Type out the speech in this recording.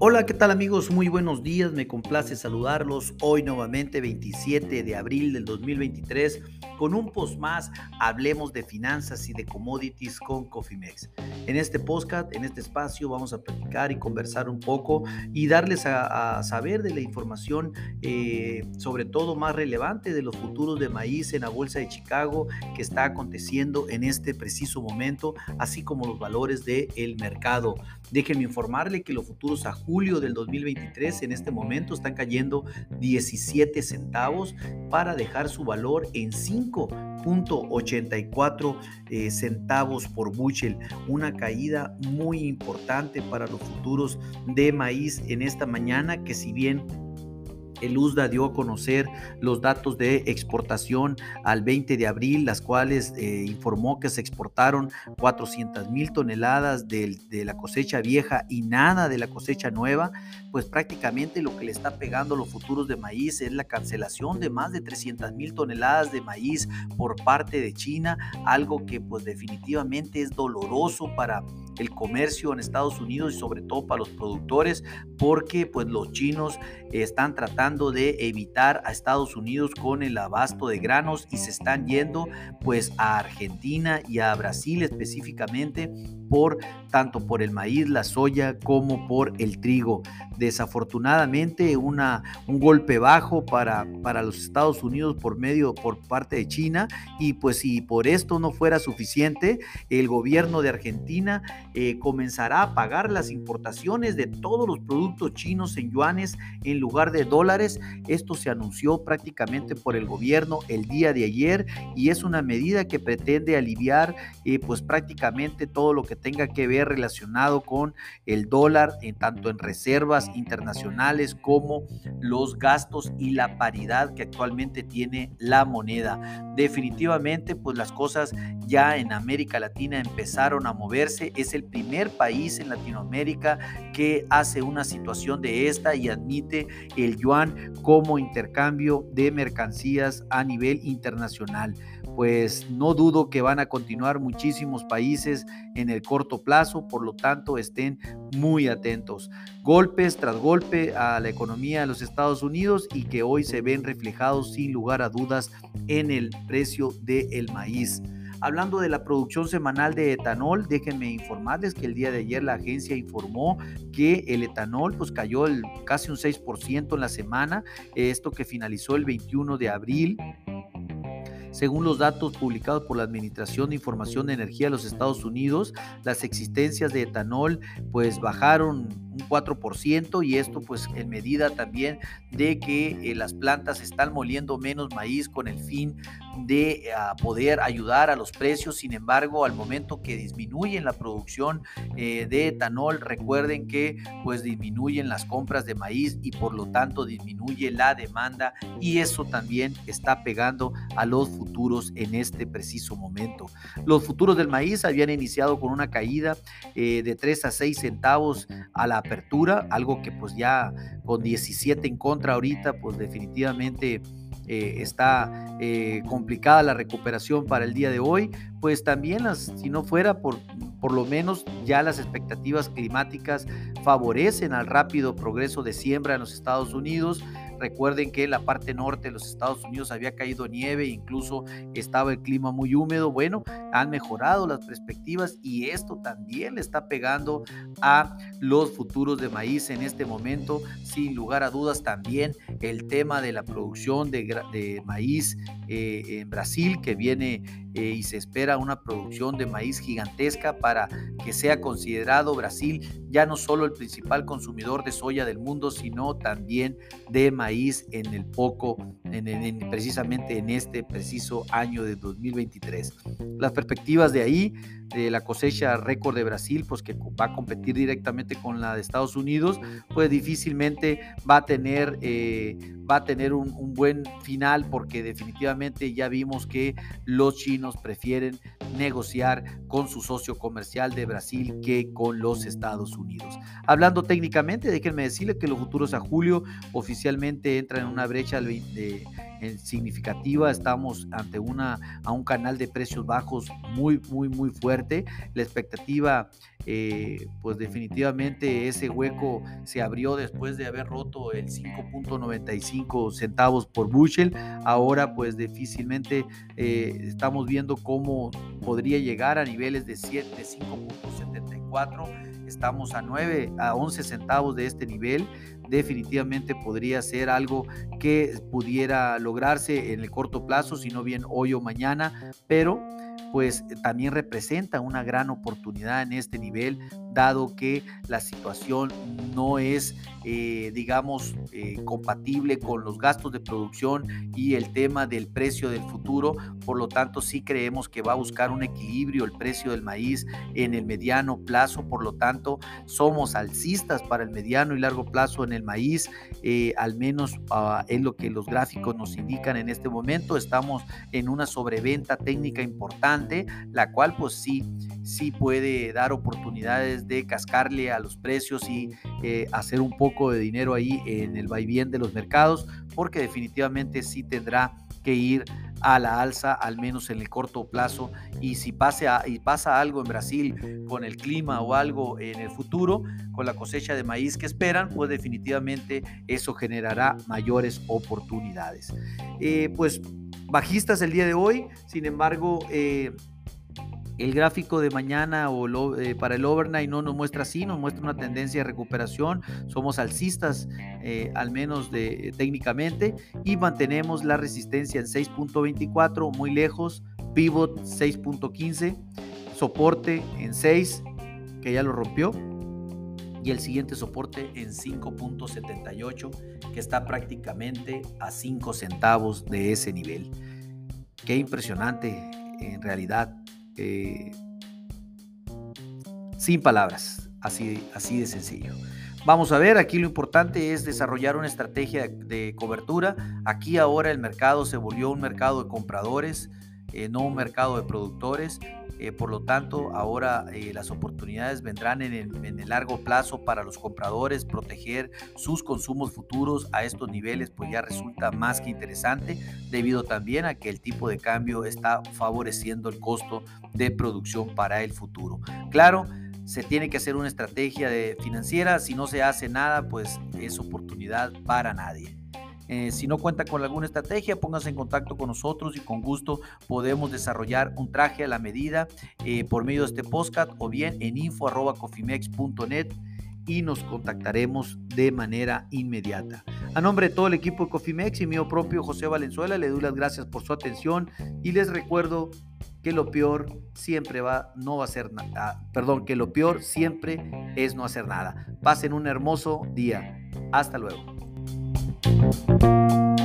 Hola, ¿qué tal amigos? Muy buenos días, me complace saludarlos hoy nuevamente 27 de abril del 2023 con un post más, hablemos de finanzas y de commodities con Cofimex. En este podcast, en este espacio, vamos a platicar y conversar un poco y darles a, saber de la información, eh, sobre todo más relevante de los futuros de maíz en la Bolsa de Chicago que está aconteciendo en este preciso momento, así como los valores del mercado. Déjenme informarle que los futuros a julio del 2023 en este momento están cayendo 17 centavos para dejar su valor en 5.84 eh, centavos por bushel, una caída muy importante para los futuros de maíz en esta mañana que si bien el USDA dio a conocer los datos de exportación al 20 de abril, las cuales eh, informó que se exportaron 400 mil toneladas de, la cosecha vieja y nada de la cosecha nueva, pues prácticamente lo que le está pegando a los futuros de maíz es la cancelación de más de 300 mil toneladas de maíz por parte de China, algo que pues definitivamente es doloroso para el comercio en Estados Unidos y sobre todo para los productores porque pues los chinos están tratando de evitar a Estados Unidos con el abasto de granos y se están yendo pues a Argentina y a Brasil específicamente por tanto por el maíz, la soya como por el trigo. Desafortunadamente una, un golpe bajo para, para los Estados Unidos por medio por parte de China y pues si por esto no fuera suficiente, el gobierno de Argentina eh, comenzará a pagar las importaciones de todos los productos chinos en yuanes en lugar de dólares. Esto se anunció prácticamente por el gobierno el día de ayer y es una medida que pretende aliviar eh, pues prácticamente todo lo que tenga que ver relacionado con el dólar, en tanto en reservas internacionales como los gastos y la paridad que actualmente tiene la moneda. Definitivamente, pues las cosas ya en América Latina empezaron a moverse. Es el primer país en Latinoamérica que hace una situación de esta y admite el yuan como intercambio de mercancías a nivel internacional pues no dudo que van a continuar muchísimos países en el corto plazo, por lo tanto estén muy atentos. Golpes tras golpe a la economía de los Estados Unidos y que hoy se ven reflejados sin lugar a dudas en el precio del maíz. Hablando de la producción semanal de etanol, déjenme informarles que el día de ayer la agencia informó que el etanol pues cayó casi un 6% en la semana, esto que finalizó el 21 de abril. Según los datos publicados por la Administración de Información de Energía de los Estados Unidos, las existencias de etanol pues bajaron un 4% y esto pues en medida también de que eh, las plantas están moliendo menos maíz con el fin de ah, poder ayudar a los precios. Sin embargo, al momento que disminuyen la producción eh, de etanol, recuerden que pues disminuyen las compras de maíz y por lo tanto disminuye la demanda y eso también está pegando a los futuros en este preciso momento. Los futuros del maíz habían iniciado con una caída eh, de 3 a 6 centavos a la algo que pues ya con 17 en contra ahorita, pues definitivamente eh, está eh, complicada la recuperación para el día de hoy, pues también las, si no fuera por, por lo menos ya las expectativas climáticas favorecen al rápido progreso de siembra en los Estados Unidos, Recuerden que en la parte norte de los Estados Unidos había caído nieve, incluso estaba el clima muy húmedo. Bueno, han mejorado las perspectivas y esto también le está pegando a los futuros de maíz en este momento. Sin lugar a dudas, también el tema de la producción de, maíz eh, en Brasil, que viene eh, y se espera una producción de maíz gigantesca para que sea considerado Brasil ya no solo el principal consumidor de soya del mundo, sino también de maíz en el poco, en, precisamente en este preciso año de 2023. Las perspectivas de ahí de la cosecha récord de Brasil, pues que va a competir directamente con la de Estados Unidos, pues difícilmente va a tener, eh, va a tener un, buen final porque definitivamente ya vimos que los chinos prefieren negociar con su socio comercial de Brasil que con los Estados Unidos. Hablando técnicamente, déjenme decirles que los futuros a julio oficialmente entran en una brecha de significativa. Estamos ante una, a un canal de precios bajos muy, muy, muy fuerte. La expectativa, eh, pues definitivamente ese hueco se abrió después de haber roto el 5.95 centavos por bushel. Ahora, pues difícilmente eh, estamos viendo cómo podría llegar a niveles de 7, 5.74 estamos a 9 a 11 centavos de este nivel definitivamente podría ser algo que pudiera lograrse en el corto plazo, si no bien hoy o mañana, pero pues también representa una gran oportunidad en este nivel, dado que la situación no es, eh, digamos, eh, compatible con los gastos de producción y el tema del precio del futuro. Por lo tanto, sí creemos que va a buscar un equilibrio el precio del maíz en el mediano plazo. Por lo tanto, somos alcistas para el mediano y largo plazo en el maíz, eh, al menos uh, es lo que los gráficos nos indican en este momento. Estamos en una sobreventa técnica importante, la cual pues sí, sí puede dar oportunidades de cascarle a los precios y eh, hacer un poco de dinero ahí en el vaivén de los mercados, porque definitivamente sí tendrá que ir a la alza, al menos en el corto plazo. Y si pase y pasa algo en Brasil con el clima o algo en el futuro, con la cosecha de maíz que esperan, pues definitivamente eso generará mayores oportunidades. Eh, pues bajistas el día de hoy, sin embargo, eh, el gráfico de mañana o eh, para el overnight no nos muestra así, nos muestra una tendencia de recuperación. Somos alcistas, eh, al menos de, técnicamente, y mantenemos la resistencia en 6.24, muy lejos, pivot 6.15, soporte en 6, que ya lo rompió, y el siguiente soporte en 5.78, que está prácticamente a 5 centavos de ese nivel. Qué impresionante en realidad eh, sin palabras, así, así de sencillo. Vamos a ver, aquí lo importante es desarrollar una estrategia de cobertura. Aquí ahora el mercado se volvió un mercado de compradores, eh, no un mercado de productores. Eh, por lo tanto, ahora eh, las oportunidades vendrán en el, largo plazo para los compradores. Proteger sus consumos futuros a estos niveles, pues ya resulta más que interesante, debido también a que el tipo de cambio está favoreciendo el costo de producción para el futuro. Claro, se tiene que hacer una estrategia de financiera. Si no se hace nada, pues es oportunidad para nadie. Eh, si no cuenta con alguna estrategia, póngase en contacto con nosotros y con gusto podemos desarrollar un traje a la medida eh, por medio de este podcast o bien en info.cofimex.net y nos contactaremos de manera inmediata. A nombre de todo el equipo de Cofimex y mío propio José Valenzuela, le doy las gracias por su atención y les recuerdo que lo peor siempre va, no va a ser nada, perdón, que lo peor siempre es no hacer nada. Pasen un hermoso día. Hasta luego. Thank you.